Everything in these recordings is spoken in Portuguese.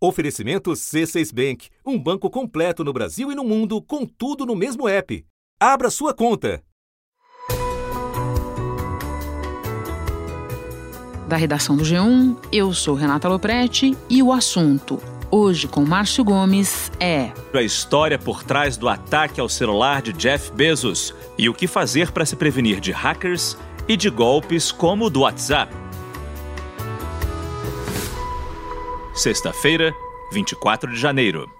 Oferecimento C6 Bank, um banco completo no Brasil e no mundo, com tudo no mesmo app. Abra sua conta. Da redação do G1, eu sou Renata Loprete e o assunto, hoje com Márcio Gomes, é. A história por trás do ataque ao celular de Jeff Bezos e o que fazer para se prevenir de hackers e de golpes como o do WhatsApp. Sexta-feira, 24 de janeiro.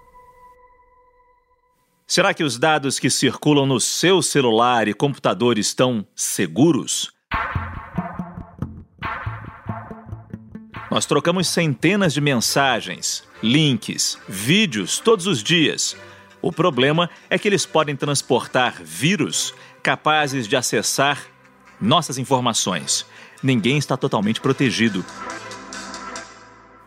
Será que os dados que circulam no seu celular e computador estão seguros? Nós trocamos centenas de mensagens, links, vídeos todos os dias. O problema é que eles podem transportar vírus capazes de acessar nossas informações. Ninguém está totalmente protegido.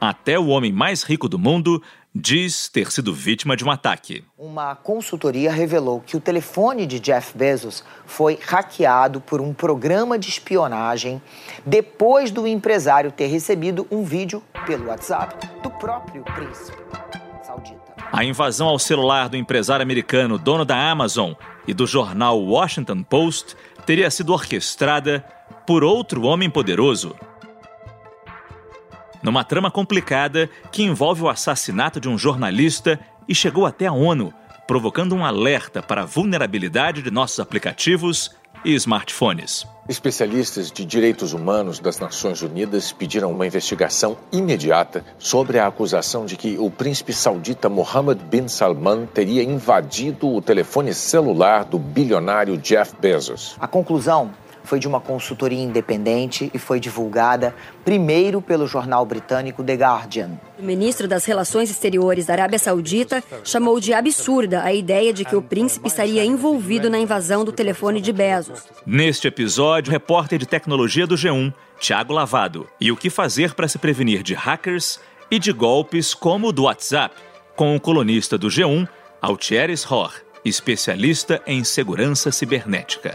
Até o homem mais rico do mundo diz ter sido vítima de um ataque. Uma consultoria revelou que o telefone de Jeff Bezos foi hackeado por um programa de espionagem depois do empresário ter recebido um vídeo pelo WhatsApp do próprio príncipe saudita. A invasão ao celular do empresário americano, dono da Amazon e do jornal Washington Post, teria sido orquestrada por outro homem poderoso numa trama complicada que envolve o assassinato de um jornalista e chegou até a ONU, provocando um alerta para a vulnerabilidade de nossos aplicativos e smartphones. Especialistas de direitos humanos das Nações Unidas pediram uma investigação imediata sobre a acusação de que o príncipe saudita Mohammed bin Salman teria invadido o telefone celular do bilionário Jeff Bezos. A conclusão foi de uma consultoria independente e foi divulgada primeiro pelo jornal britânico The Guardian. O ministro das Relações Exteriores da Arábia Saudita chamou de absurda a ideia de que o príncipe estaria envolvido na invasão do telefone de Bezos. Neste episódio, o repórter de tecnologia do G1, Tiago Lavado, e o que fazer para se prevenir de hackers e de golpes como o do WhatsApp, com o colunista do G1, Altieres Hor, especialista em segurança cibernética.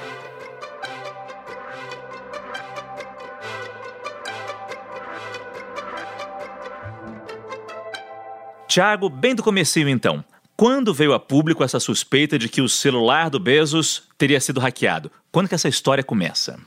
Tiago, bem do comecinho então. Quando veio a público essa suspeita de que o celular do Bezos teria sido hackeado? Quando que essa história começa?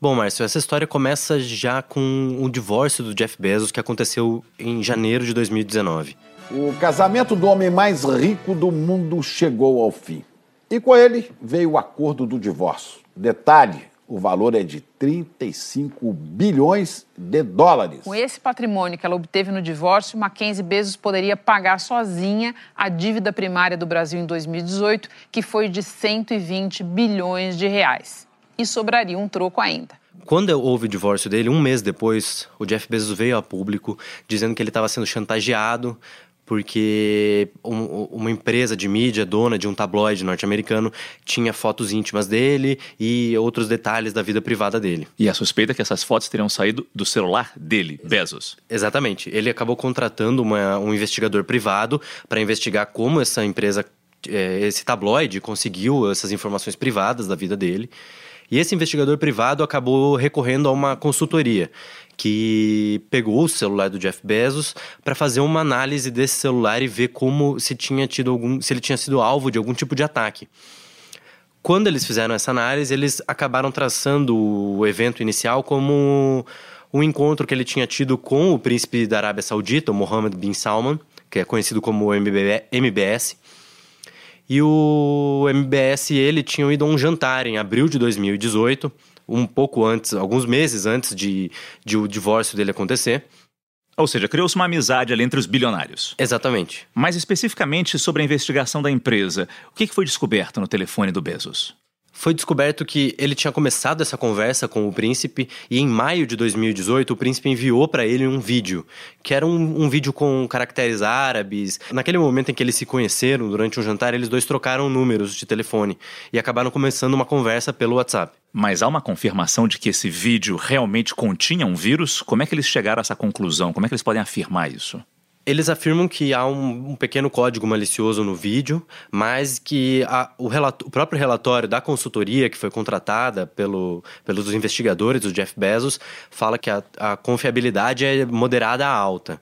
Bom, Márcio, essa história começa já com o divórcio do Jeff Bezos que aconteceu em janeiro de 2019. O casamento do homem mais rico do mundo chegou ao fim. E com ele veio o acordo do divórcio. Detalhe: o valor é de 35 bilhões de dólares. Com esse patrimônio que ela obteve no divórcio, Mackenzie Bezos poderia pagar sozinha a dívida primária do Brasil em 2018, que foi de 120 bilhões de reais. E sobraria um troco ainda. Quando houve o divórcio dele, um mês depois, o Jeff Bezos veio a público dizendo que ele estava sendo chantageado porque um, uma empresa de mídia, dona de um tabloide norte-americano, tinha fotos íntimas dele e outros detalhes da vida privada dele. E a suspeita é que essas fotos teriam saído do celular dele, Bezos. Exatamente. Ele acabou contratando uma, um investigador privado para investigar como essa empresa, é, esse tabloide, conseguiu essas informações privadas da vida dele. E esse investigador privado acabou recorrendo a uma consultoria que pegou o celular do Jeff Bezos para fazer uma análise desse celular e ver como se tinha tido algum, se ele tinha sido alvo de algum tipo de ataque. Quando eles fizeram essa análise, eles acabaram traçando o evento inicial como um encontro que ele tinha tido com o príncipe da Arábia Saudita, o Mohammed bin Salman, que é conhecido como MBS. E o MBS e ele tinham ido a um jantar em abril de 2018 um pouco antes, alguns meses antes de, de o divórcio dele acontecer. Ou seja, criou-se uma amizade ali entre os bilionários. Exatamente. Mais especificamente sobre a investigação da empresa, o que foi descoberto no telefone do Bezos? Foi descoberto que ele tinha começado essa conversa com o príncipe e em maio de 2018 o príncipe enviou para ele um vídeo, que era um, um, vídeo com caracteres árabes. Naquele momento em que eles se conheceram durante um jantar, eles dois trocaram números de telefone e acabaram começando uma conversa pelo WhatsApp. Mas há uma confirmação de que esse vídeo realmente continha um vírus? Como é que eles chegaram a essa conclusão? Como é que eles podem afirmar isso? Eles afirmam que há um, um, pequeno código malicioso no vídeo, mas que a, o, o, próprio relatório da consultoria que foi contratada pelo, pelos investigadores do Jeff Bezos fala que a, a confiabilidade é moderada a alta.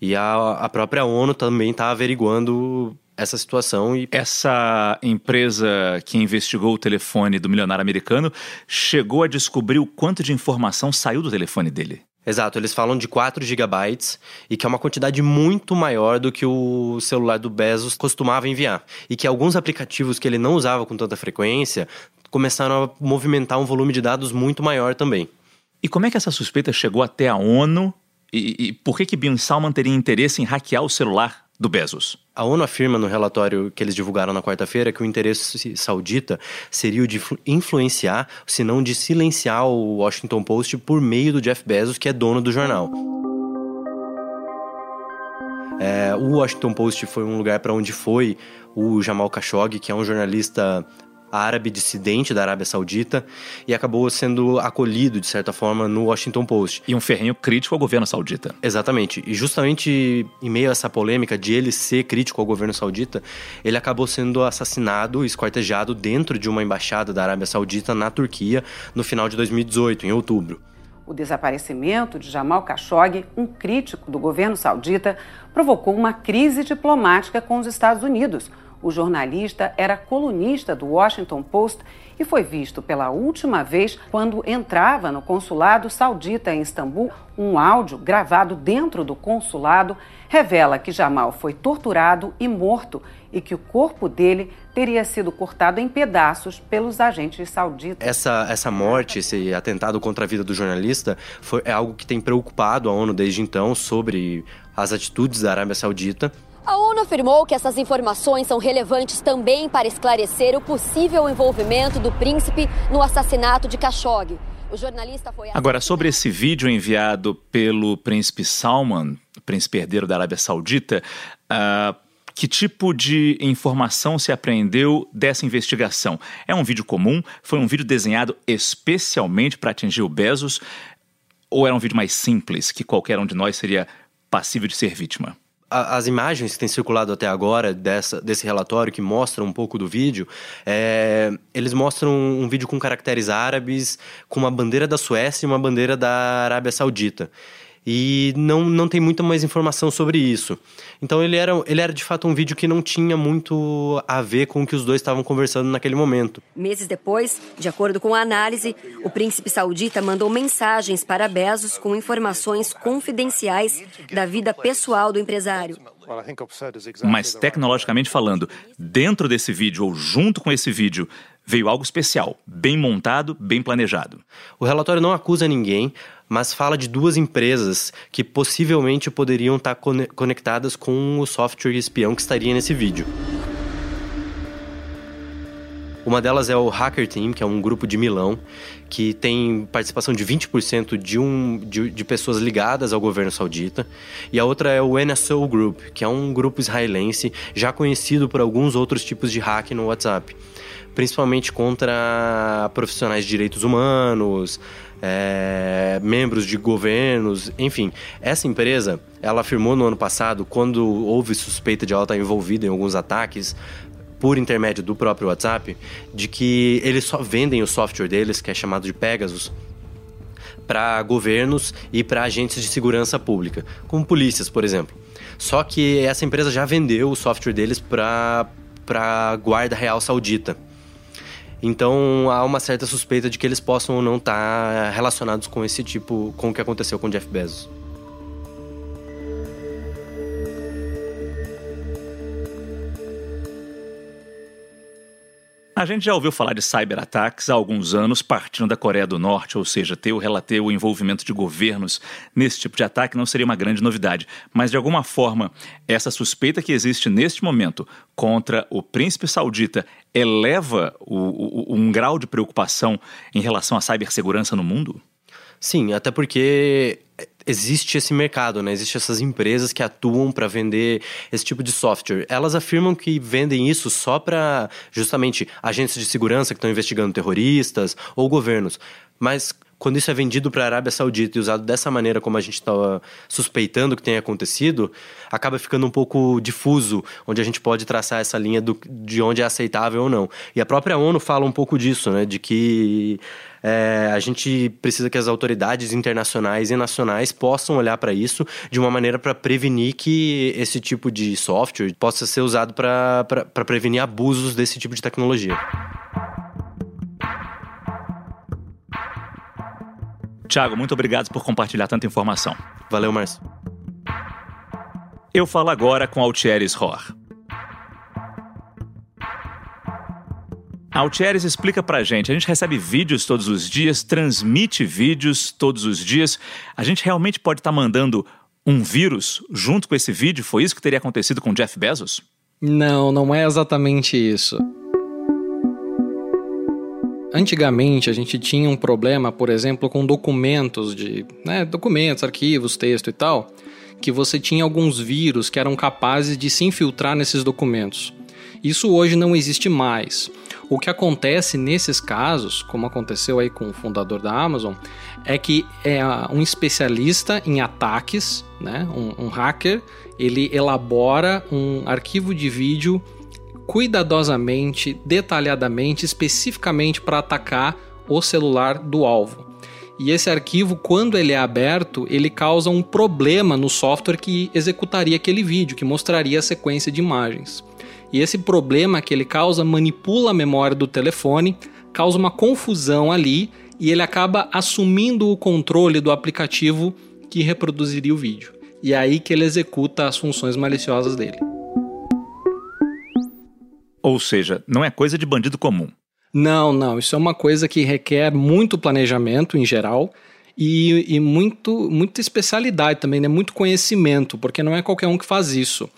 E a, a própria ONU também está averiguando essa situação e essa empresa que investigou o telefone do milionário americano chegou a descobrir o quanto de informação saiu do telefone dele. Exato, eles falam de 4 gigabytes e que é uma quantidade muito maior do que o celular do Bezos costumava enviar. E que alguns aplicativos que ele não usava com tanta frequência começaram a movimentar um volume de dados muito maior também. E como é que essa suspeita chegou até a ONU? E, e por que que Bin Salman teria interesse em hackear o celular do Bezos? A ONU afirma no relatório que eles divulgaram na quarta-feira que o interesse saudita seria o de influenciar, se não de silenciar o Washington Post por meio do Jeff Bezos, que é dono do jornal. É, o Washington Post foi um lugar para onde foi o Jamal Khashoggi, que é um jornalista árabe dissidente da Arábia Saudita e acabou sendo acolhido, de certa forma, no Washington Post. E um ferrenho crítico ao governo saudita. Exatamente. E justamente em meio a essa polêmica de ele ser crítico ao governo saudita, ele acabou sendo assassinado, esquartejado dentro de uma embaixada da Arábia Saudita na Turquia no final de 2018, em outubro. O desaparecimento de Jamal Khashoggi, um crítico do governo saudita, provocou uma crise diplomática com os Estados Unidos o jornalista era colunista do Washington Post e foi visto pela última vez quando entrava no consulado saudita em Istambul. Um áudio gravado dentro do consulado revela que Jamal foi torturado e morto e que o corpo dele teria sido cortado em pedaços pelos agentes sauditas. Essa, essa morte, esse atentado contra a vida do jornalista, foi, é algo que tem preocupado a ONU desde então sobre as atitudes da Arábia Saudita. A ONU afirmou que essas informações são relevantes também para esclarecer o possível envolvimento do príncipe no assassinato de Khashoggi. O jornalista foi Agora, sobre esse vídeo enviado pelo príncipe Salman, príncipe herdeiro da Arábia Saudita, uh, que tipo de informação se apreendeu dessa investigação? É um vídeo comum? Foi um vídeo desenhado especialmente para atingir o Bezos? Ou era um vídeo mais simples, que qualquer um de nós seria passível de ser vítima? As imagens que têm circulado até agora dessa, desse relatório, que mostram um pouco do vídeo, é, eles mostram um vídeo com caracteres árabes, com uma bandeira da Suécia e uma bandeira da Arábia Saudita e não, não tem muita mais informação sobre isso. Então ele era, ele era de fato um vídeo que não tinha muito a ver com o que os dois estavam conversando naquele momento. Meses depois, de acordo com a análise, o príncipe saudita mandou mensagens para Bezos com informações confidenciais da vida pessoal do empresário. Mas tecnologicamente falando, dentro desse vídeo ou junto com esse vídeo, veio algo especial, bem montado, bem planejado. O relatório não acusa ninguém, mas fala de duas empresas que possivelmente poderiam estar conectadas com o software espião que estaria nesse vídeo. Uma delas é o Hacker Team, que é um grupo de Milão, que tem participação de 20% de, um, de, de, pessoas ligadas ao governo saudita. E a outra é o NSO Group, que é um grupo israelense já conhecido por alguns outros tipos de hack no WhatsApp. Principalmente contra profissionais de direitos humanos, é, membros de governos, enfim. Essa empresa, ela afirmou no ano passado, quando houve suspeita de ela estar envolvida em alguns ataques por intermédio do próprio WhatsApp, de que eles só vendem o software deles, que é chamado de Pegasus, para governos e para agentes de segurança pública, como polícias, por exemplo. Só que essa empresa já vendeu o software deles para a Guarda Real Saudita. Então há uma certa suspeita de que eles possam ou não estar tá relacionados com esse tipo, com o que aconteceu com Jeff Bezos. A gente já ouviu falar de cyberataques há alguns anos, partindo da Coreia do Norte, ou seja, ter o relater o envolvimento de governos nesse tipo de ataque não seria uma grande novidade. Mas, de alguma forma, essa suspeita que existe neste momento contra o príncipe saudita eleva o, o, um grau de preocupação em relação à cibersegurança no mundo? Sim, até porque existe esse mercado, né? Existem essas empresas que atuam para vender esse tipo de software. Elas afirmam que vendem isso só para justamente agências de segurança que estão investigando terroristas ou governos. Mas quando isso é vendido para a Arábia Saudita e usado dessa maneira como a gente estava suspeitando que tenha acontecido, acaba ficando um pouco difuso, onde a gente pode traçar essa linha do, de onde é aceitável ou não. E a própria ONU fala um pouco disso, né? De que é, a gente precisa que as autoridades internacionais e nacionais possam olhar para isso de uma maneira para prevenir que esse tipo de software possa ser usado para prevenir abusos desse tipo de tecnologia. Tiago, muito obrigado por compartilhar tanta informação. Valeu, Márcio. Eu falo agora com Altieres Rohr. Altieres explica pra gente, a gente recebe vídeos todos os dias, transmite vídeos todos os dias. A gente realmente pode estar tá mandando um vírus junto com esse vídeo? Foi isso que teria acontecido com Jeff Bezos? Não, não é exatamente isso. Antigamente a gente tinha um problema, por exemplo, com documentos de, né, documentos, arquivos, texto e tal, que você tinha alguns vírus que eram capazes de se infiltrar nesses documentos. Isso hoje não existe mais. O que acontece nesses casos, como aconteceu aí com o fundador da Amazon, é que é um especialista em ataques, né, um, um hacker, ele elabora um arquivo de vídeo cuidadosamente, detalhadamente, especificamente para atacar o celular do alvo. E esse arquivo, quando ele é aberto, ele causa um problema no software que executaria aquele vídeo, que mostraria a sequência de imagens. E esse problema que ele causa manipula a memória do telefone, causa uma confusão ali e ele acaba assumindo o controle do aplicativo que reproduziria o vídeo. E é aí que ele executa as funções maliciosas dele. Ou seja, não é coisa de bandido comum. Não, não. Isso é uma coisa que requer muito planejamento em geral e, e muito, muita especialidade também, né? muito conhecimento, porque não é qualquer um que faz isso.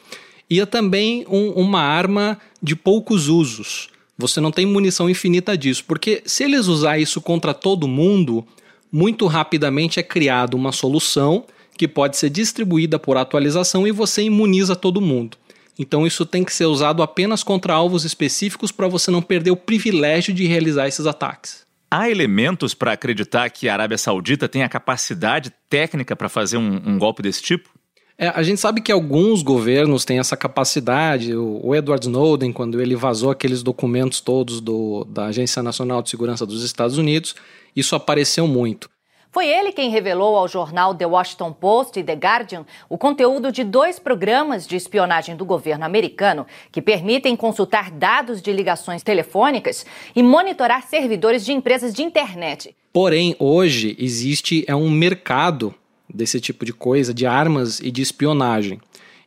E é também um, uma arma de poucos usos. Você não tem munição infinita disso, porque se eles usar isso contra todo mundo, muito rapidamente é criada uma solução que pode ser distribuída por atualização e você imuniza todo mundo. Então isso tem que ser usado apenas contra alvos específicos para você não perder o privilégio de realizar esses ataques. Há elementos para acreditar que a Arábia Saudita tem a capacidade técnica para fazer um, um, golpe desse tipo? É, a gente sabe que alguns governos têm essa capacidade. O, o Edward Snowden, quando ele vazou aqueles documentos todos do, da Agência Nacional de Segurança dos Estados Unidos, isso apareceu muito. Foi ele quem revelou ao jornal The Washington Post e The Guardian o conteúdo de dois programas de espionagem do governo americano que permitem consultar dados de ligações telefônicas e monitorar servidores de empresas de internet. Porém, hoje existe é um mercado desse tipo de coisa, de armas e de espionagem.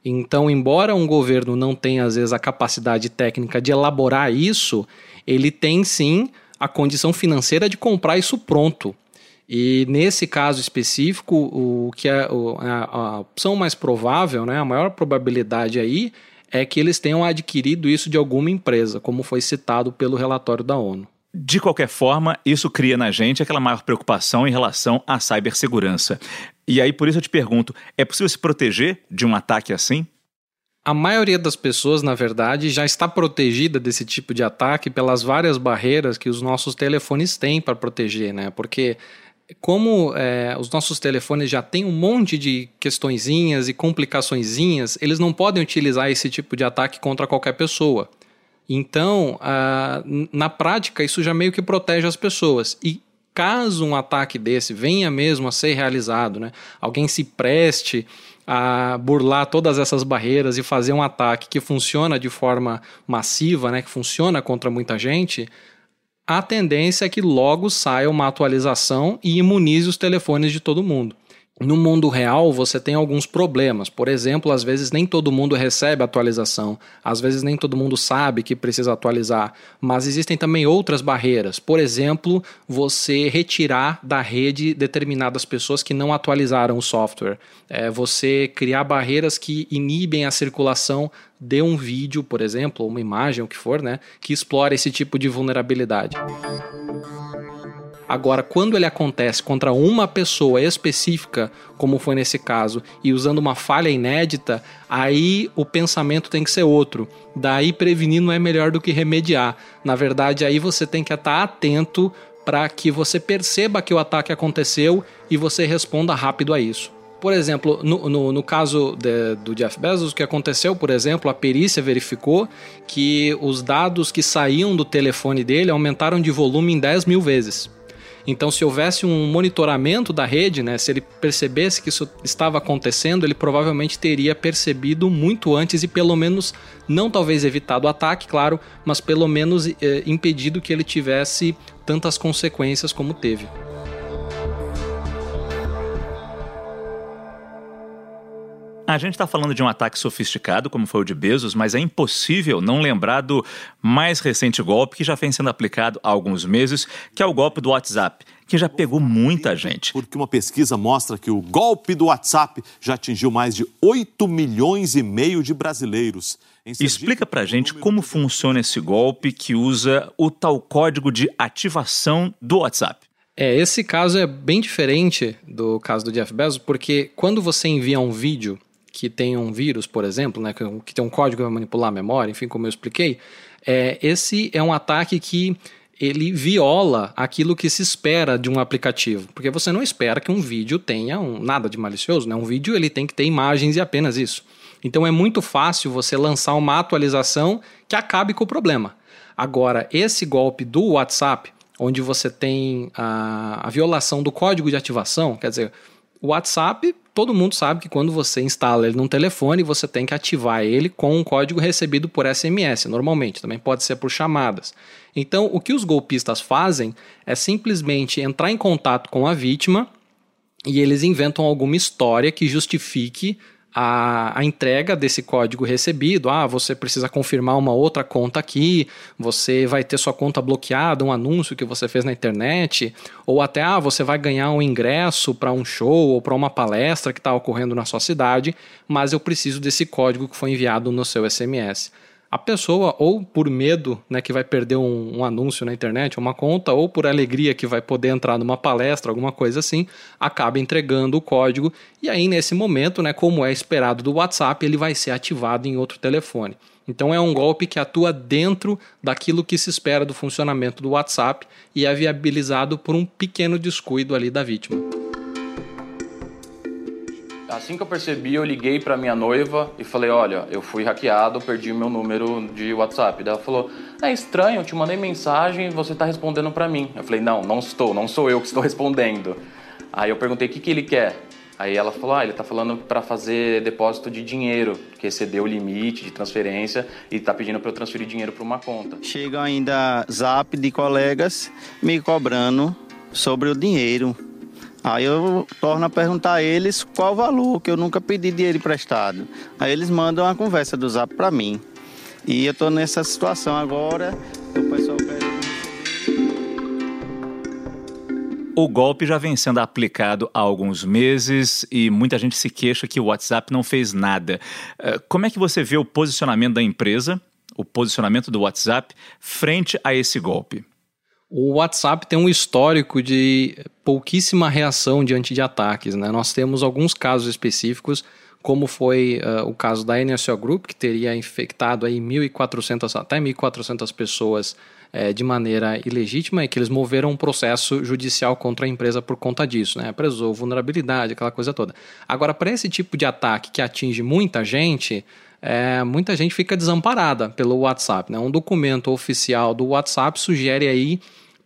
Então, embora um governo não tenha às vezes a capacidade técnica de elaborar isso, ele tem sim a condição financeira de comprar isso pronto. E nesse caso específico, o que é a, opção mais provável, né, a maior probabilidade aí é que eles tenham adquirido isso de alguma empresa, como foi citado pelo relatório da ONU. De qualquer forma, isso cria na gente aquela maior preocupação em relação à cibersegurança. E aí, por isso eu te pergunto: é possível se proteger de um ataque assim? A maioria das pessoas, na verdade, já está protegida desse tipo de ataque pelas várias barreiras que os nossos telefones têm para proteger, né? Porque como é, os nossos telefones já têm um monte de questõezinhas e complicaçõezinhas, eles não podem utilizar esse tipo de ataque contra qualquer pessoa. Então, na prática, isso já meio que protege as pessoas. E caso um ataque desse venha mesmo a ser realizado, né, alguém se preste a burlar todas essas barreiras e fazer um ataque que funciona de forma massiva, né, que funciona contra muita gente, a tendência é que logo saia uma atualização e imunize os telefones de todo mundo. No mundo real, você tem alguns problemas. Por exemplo, às vezes nem todo mundo recebe atualização, às vezes nem todo mundo sabe que precisa atualizar, mas existem também outras barreiras. Por exemplo, você retirar da rede determinadas pessoas que não atualizaram o software. É, você criar barreiras que inibem a circulação de um vídeo, por exemplo, ou uma imagem, o que for, né, que explora esse tipo de vulnerabilidade. Agora, quando ele acontece contra uma pessoa específica, como foi nesse caso, e usando uma falha inédita, aí o pensamento tem que ser outro. Daí prevenir não é melhor do que remediar. Na verdade, aí você tem que estar atento para que você perceba que o ataque aconteceu e você responda rápido a isso. Por exemplo, no, no, no caso de, do Jeff Bezos, o que aconteceu, por exemplo, a perícia verificou que os dados que saíam do telefone dele aumentaram de volume em 10 mil vezes. Então, se houvesse um monitoramento da rede, né, se ele percebesse que isso estava acontecendo, ele provavelmente teria percebido muito antes e pelo menos não talvez evitado o ataque, claro, mas pelo menos eh, impedido que ele tivesse tantas consequências como teve. A gente está falando de um ataque sofisticado, como foi o de Bezos, mas é impossível não lembrar do mais recente golpe que já vem sendo aplicado há alguns meses, que é o golpe do WhatsApp, que já pegou muita gente. Porque uma pesquisa mostra que o golpe do WhatsApp já atingiu mais de 8 milhões e meio de brasileiros. Explica pra gente como funciona esse golpe que usa o tal código de ativação do WhatsApp. É, esse caso é bem diferente do caso do Jeff Bezos, porque quando você envia um vídeo que tem um vírus, por exemplo, né, que tem um código vai manipular a memória, enfim, como eu expliquei, é, esse é um ataque que ele viola aquilo que se espera de um aplicativo, porque você não espera que um vídeo tenha um, nada de malicioso, né? Um vídeo ele tem que ter imagens e apenas isso. Então é muito fácil você lançar uma atualização que acabe com o problema. Agora, esse golpe do WhatsApp, onde você tem a, a violação do código de ativação, quer dizer, o WhatsApp, todo mundo sabe que quando você instala ele num telefone, você tem que ativar ele com um código recebido por SMS, normalmente, também pode ser por chamadas. Então, o que os golpistas fazem é simplesmente entrar em contato com a vítima e eles inventam alguma história que justifique a, a, entrega desse código recebido. Ah, você precisa confirmar uma outra conta aqui, você vai ter sua conta bloqueada, um anúncio que você fez na internet, ou até ah, você vai ganhar um ingresso para um show ou para uma palestra que está ocorrendo na sua cidade, mas eu preciso desse código que foi enviado no seu SMS a pessoa, ou por medo né, que vai perder um, um, anúncio na internet, uma conta, ou por alegria que vai poder entrar numa palestra, alguma coisa assim, acaba entregando o código. E aí, nesse momento, né, como é esperado do WhatsApp, ele vai ser ativado em outro telefone. Então, é um golpe que atua dentro daquilo que se espera do funcionamento do WhatsApp e é viabilizado por um pequeno descuido ali da vítima. Assim que eu percebi, eu liguei para minha noiva e falei: Olha, eu fui hackeado, perdi meu número de WhatsApp. Daí ela falou: É estranho, eu te mandei mensagem e você tá respondendo para mim. Eu falei: Não, não estou, não sou eu que estou respondendo. Aí eu perguntei: O que, que ele quer? Aí ela falou: Ah, ele tá falando para fazer depósito de dinheiro, que excedeu o limite de transferência e tá pedindo para eu transferir dinheiro para uma conta. Chega ainda zap de colegas me cobrando sobre o dinheiro Aí eu torno a perguntar a eles qual o valor, que eu nunca pedi dinheiro emprestado. Aí eles mandam uma conversa do zap para mim. E eu tô nessa situação agora, o pessoal O golpe já vem sendo aplicado há alguns meses e muita gente se queixa que o WhatsApp não fez nada. Eh, como é que você vê o posicionamento da empresa, o posicionamento do WhatsApp, frente a esse golpe? O WhatsApp tem um histórico de pouquíssima reação diante de ataques. Né? Nós temos alguns casos específicos, como foi uh, o caso da NSO Group, que teria infectado aí 1.400 até 1.400 pessoas é, de maneira ilegítima e que eles moveram um processo judicial contra a empresa por conta disso, né? Prezou vulnerabilidade, aquela coisa toda. Agora, para esse tipo de ataque que atinge muita gente, é, muita gente fica desamparada pelo WhatsApp. Né? Um documento oficial do WhatsApp sugere aí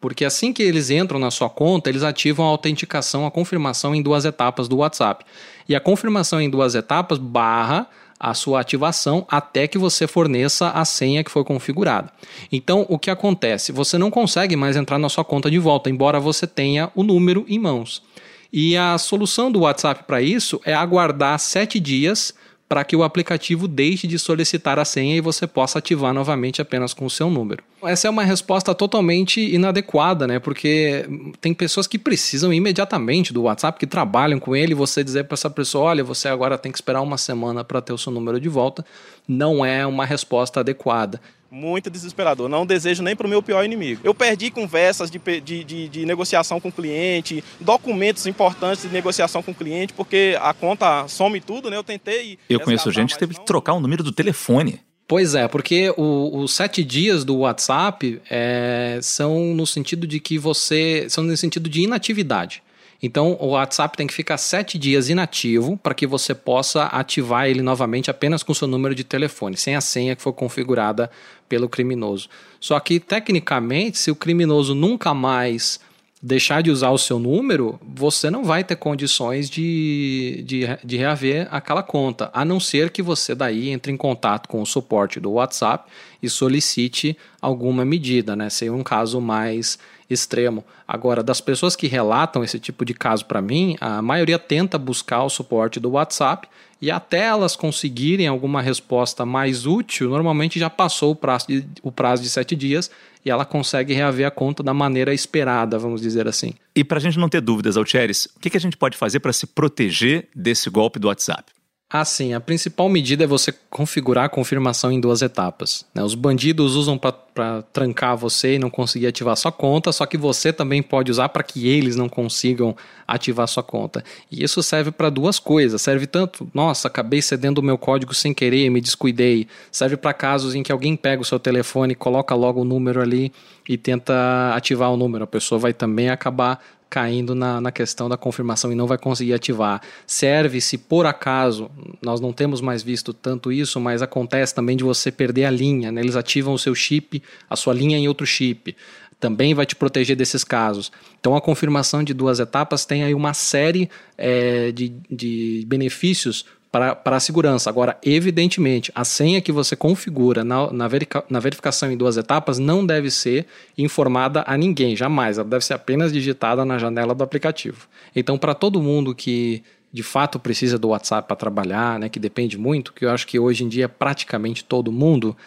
porque assim que eles entram na sua conta, eles ativam a autenticação, a confirmação em duas etapas do WhatsApp. E a confirmação em duas etapas barra a sua ativação até que você forneça a senha que foi configurada. Então, o que acontece? Você não consegue mais entrar na sua conta de volta, embora você tenha o número em mãos. E a solução do WhatsApp para isso é aguardar sete dias para que o aplicativo deixe de solicitar a senha e você possa ativar novamente apenas com o seu número. Essa é uma resposta totalmente inadequada, né? Porque tem pessoas que precisam imediatamente do WhatsApp, que trabalham com ele, e você dizer para essa pessoa: olha, você agora tem que esperar uma semana para ter o seu número de volta, não é uma resposta adequada muito desesperador. Não desejo nem para o meu pior inimigo. Eu perdi conversas de, de, de, de, negociação com o cliente, documentos importantes de negociação com o cliente, porque a conta some tudo, né? Eu tentei. Eu conheço gente que teve que trocar o número do telefone. Pois é, porque o- os sete dias do WhatsApp é, são no sentido de que você. são no sentido de inatividade. Então, o WhatsApp tem que ficar sete dias inativo para que você possa ativar ele novamente apenas com seu número de telefone, sem a senha que foi configurada pelo criminoso. Só que, tecnicamente, se o criminoso nunca mais deixar de usar o seu número, você não vai ter condições de, de, de reaver aquela conta, a não ser que você daí entre em contato com o suporte do WhatsApp e solicite alguma medida, né? Seria um caso mais extremo. Agora, das pessoas que relatam esse tipo de caso para mim, a maioria tenta buscar o suporte do WhatsApp e até elas conseguirem alguma resposta mais útil, normalmente já passou o prazo de, o prazo de sete dias e ela consegue reaver a conta da maneira esperada, vamos dizer assim. E para a gente não ter dúvidas, Altieres, o que, que a gente pode fazer para se proteger desse golpe do WhatsApp? Assim, a principal medida é você configurar a confirmação em duas etapas. né? Os bandidos usam para trancar você e não conseguir ativar sua conta, só que você também pode usar para que eles não consigam ativar sua conta. E isso serve para duas coisas. Serve tanto, nossa, acabei cedendo o meu código sem querer, me descuidei. Serve para casos em que alguém pega o seu telefone, coloca logo o número ali e tenta ativar o número. A pessoa vai também acabar caindo na, na questão da confirmação e não vai conseguir ativar. Serve se por acaso, nós não temos mais visto tanto isso, mas acontece também de você perder a linha, né? eles ativam o seu chip, a sua linha em outro chip. Também vai te proteger desses casos. Então, a confirmação de duas etapas tem aí uma série é, de, de benefícios para, a segurança. Agora, evidentemente, a senha que você configura na, na, verica, na verificação em duas etapas não deve ser informada a ninguém, jamais. Ela deve ser apenas digitada na janela do aplicativo. Então, para todo mundo que de fato precisa do WhatsApp para trabalhar, né, que depende muito, que eu acho que hoje em dia praticamente todo mundo,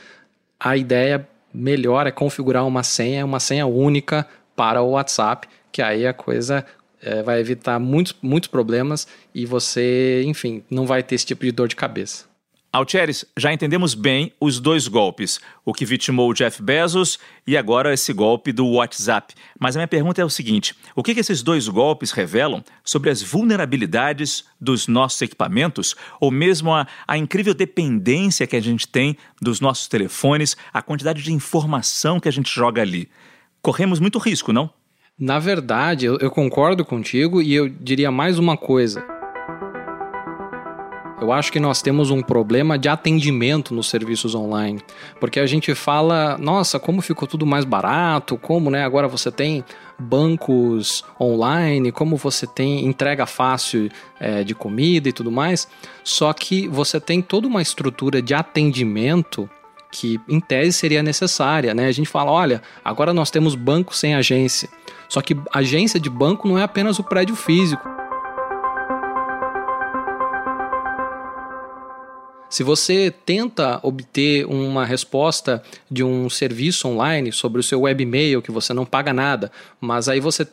a ideia melhor é configurar uma senha, uma senha única para o WhatsApp, que aí a coisa é, vai evitar muitos, muitos problemas e você, enfim, não vai ter esse tipo de dor de cabeça. Altieres, já entendemos bem os dois golpes, o que vitimou o Jeff Bezos e agora esse golpe do WhatsApp. Mas a minha pergunta é o seguinte: o que, que esses dois golpes revelam sobre as vulnerabilidades dos nossos equipamentos, ou mesmo a, a incrível dependência que a gente tem dos nossos telefones, a quantidade de informação que a gente joga ali? Corremos muito risco, não? Na verdade, eu, eu concordo contigo e eu diria mais uma coisa. Eu acho que nós temos um problema de atendimento nos serviços online, porque a gente fala, nossa, como ficou tudo mais barato, como, né, agora você tem bancos online, como você tem entrega fácil é, de comida e tudo mais, só que você tem toda uma estrutura de atendimento que em tese seria necessária, né? A gente fala, olha, agora nós temos banco sem agência. Só que agência de banco não é apenas o prédio físico. Se você tenta obter uma resposta de um serviço online sobre o seu webmail que você não paga nada, mas aí você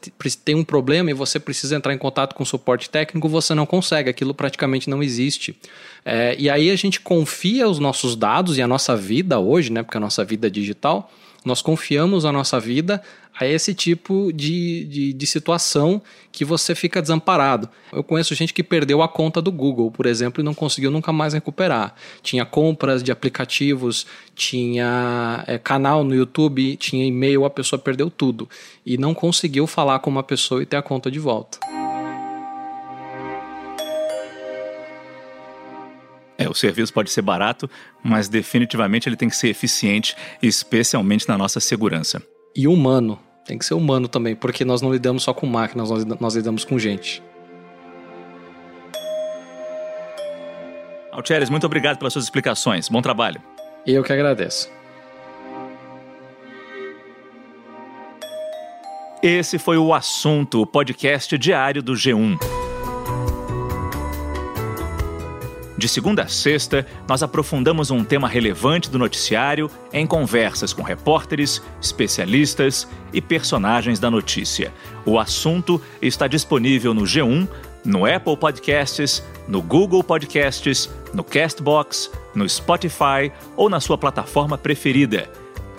tem um problema e você precisa entrar em contato com suporte técnico, você não consegue, aquilo praticamente não existe. É, e aí a gente confia os nossos dados e a nossa vida hoje, né, porque a nossa vida é digital, nós confiamos a nossa vida a esse tipo de, de, de, situação que você fica desamparado. Eu conheço gente que perdeu a conta do Google, por exemplo, e não conseguiu nunca mais recuperar. Tinha compras de aplicativos, tinha é, canal no YouTube, tinha e-mail, a pessoa perdeu tudo. E não conseguiu falar com uma pessoa e ter a conta de volta. É, o serviço pode ser barato, mas definitivamente ele tem que ser eficiente, especialmente na nossa segurança. E humano. Tem que ser humano também, porque nós não lidamos só com máquinas, nós, nós lidamos com gente. Altieres, muito obrigado pelas suas explicações. Bom trabalho. Eu que agradeço. Esse foi o assunto, o podcast diário do G1. De segunda a sexta, nós aprofundamos um tema relevante do noticiário em conversas com repórteres, especialistas e personagens da notícia. O assunto está disponível no G1, no Apple Podcasts, no Google Podcasts, no Castbox, no Spotify ou na sua plataforma preferida.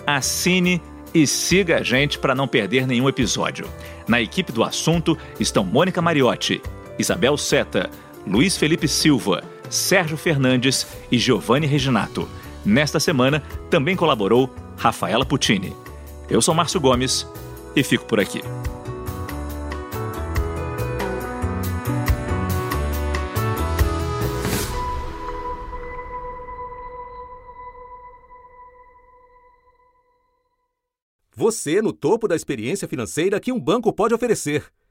Assine e siga a gente para não perder nenhum episódio. Na equipe do assunto estão Mônica Mariotti, Isabel Seta, Luiz Felipe Silva. Sérgio Fernandes e Giovanni Reginato. Nesta semana também colaborou Rafaela Puccini. Eu sou Márcio Gomes e fico por aqui. Você no topo da experiência financeira que um banco pode oferecer.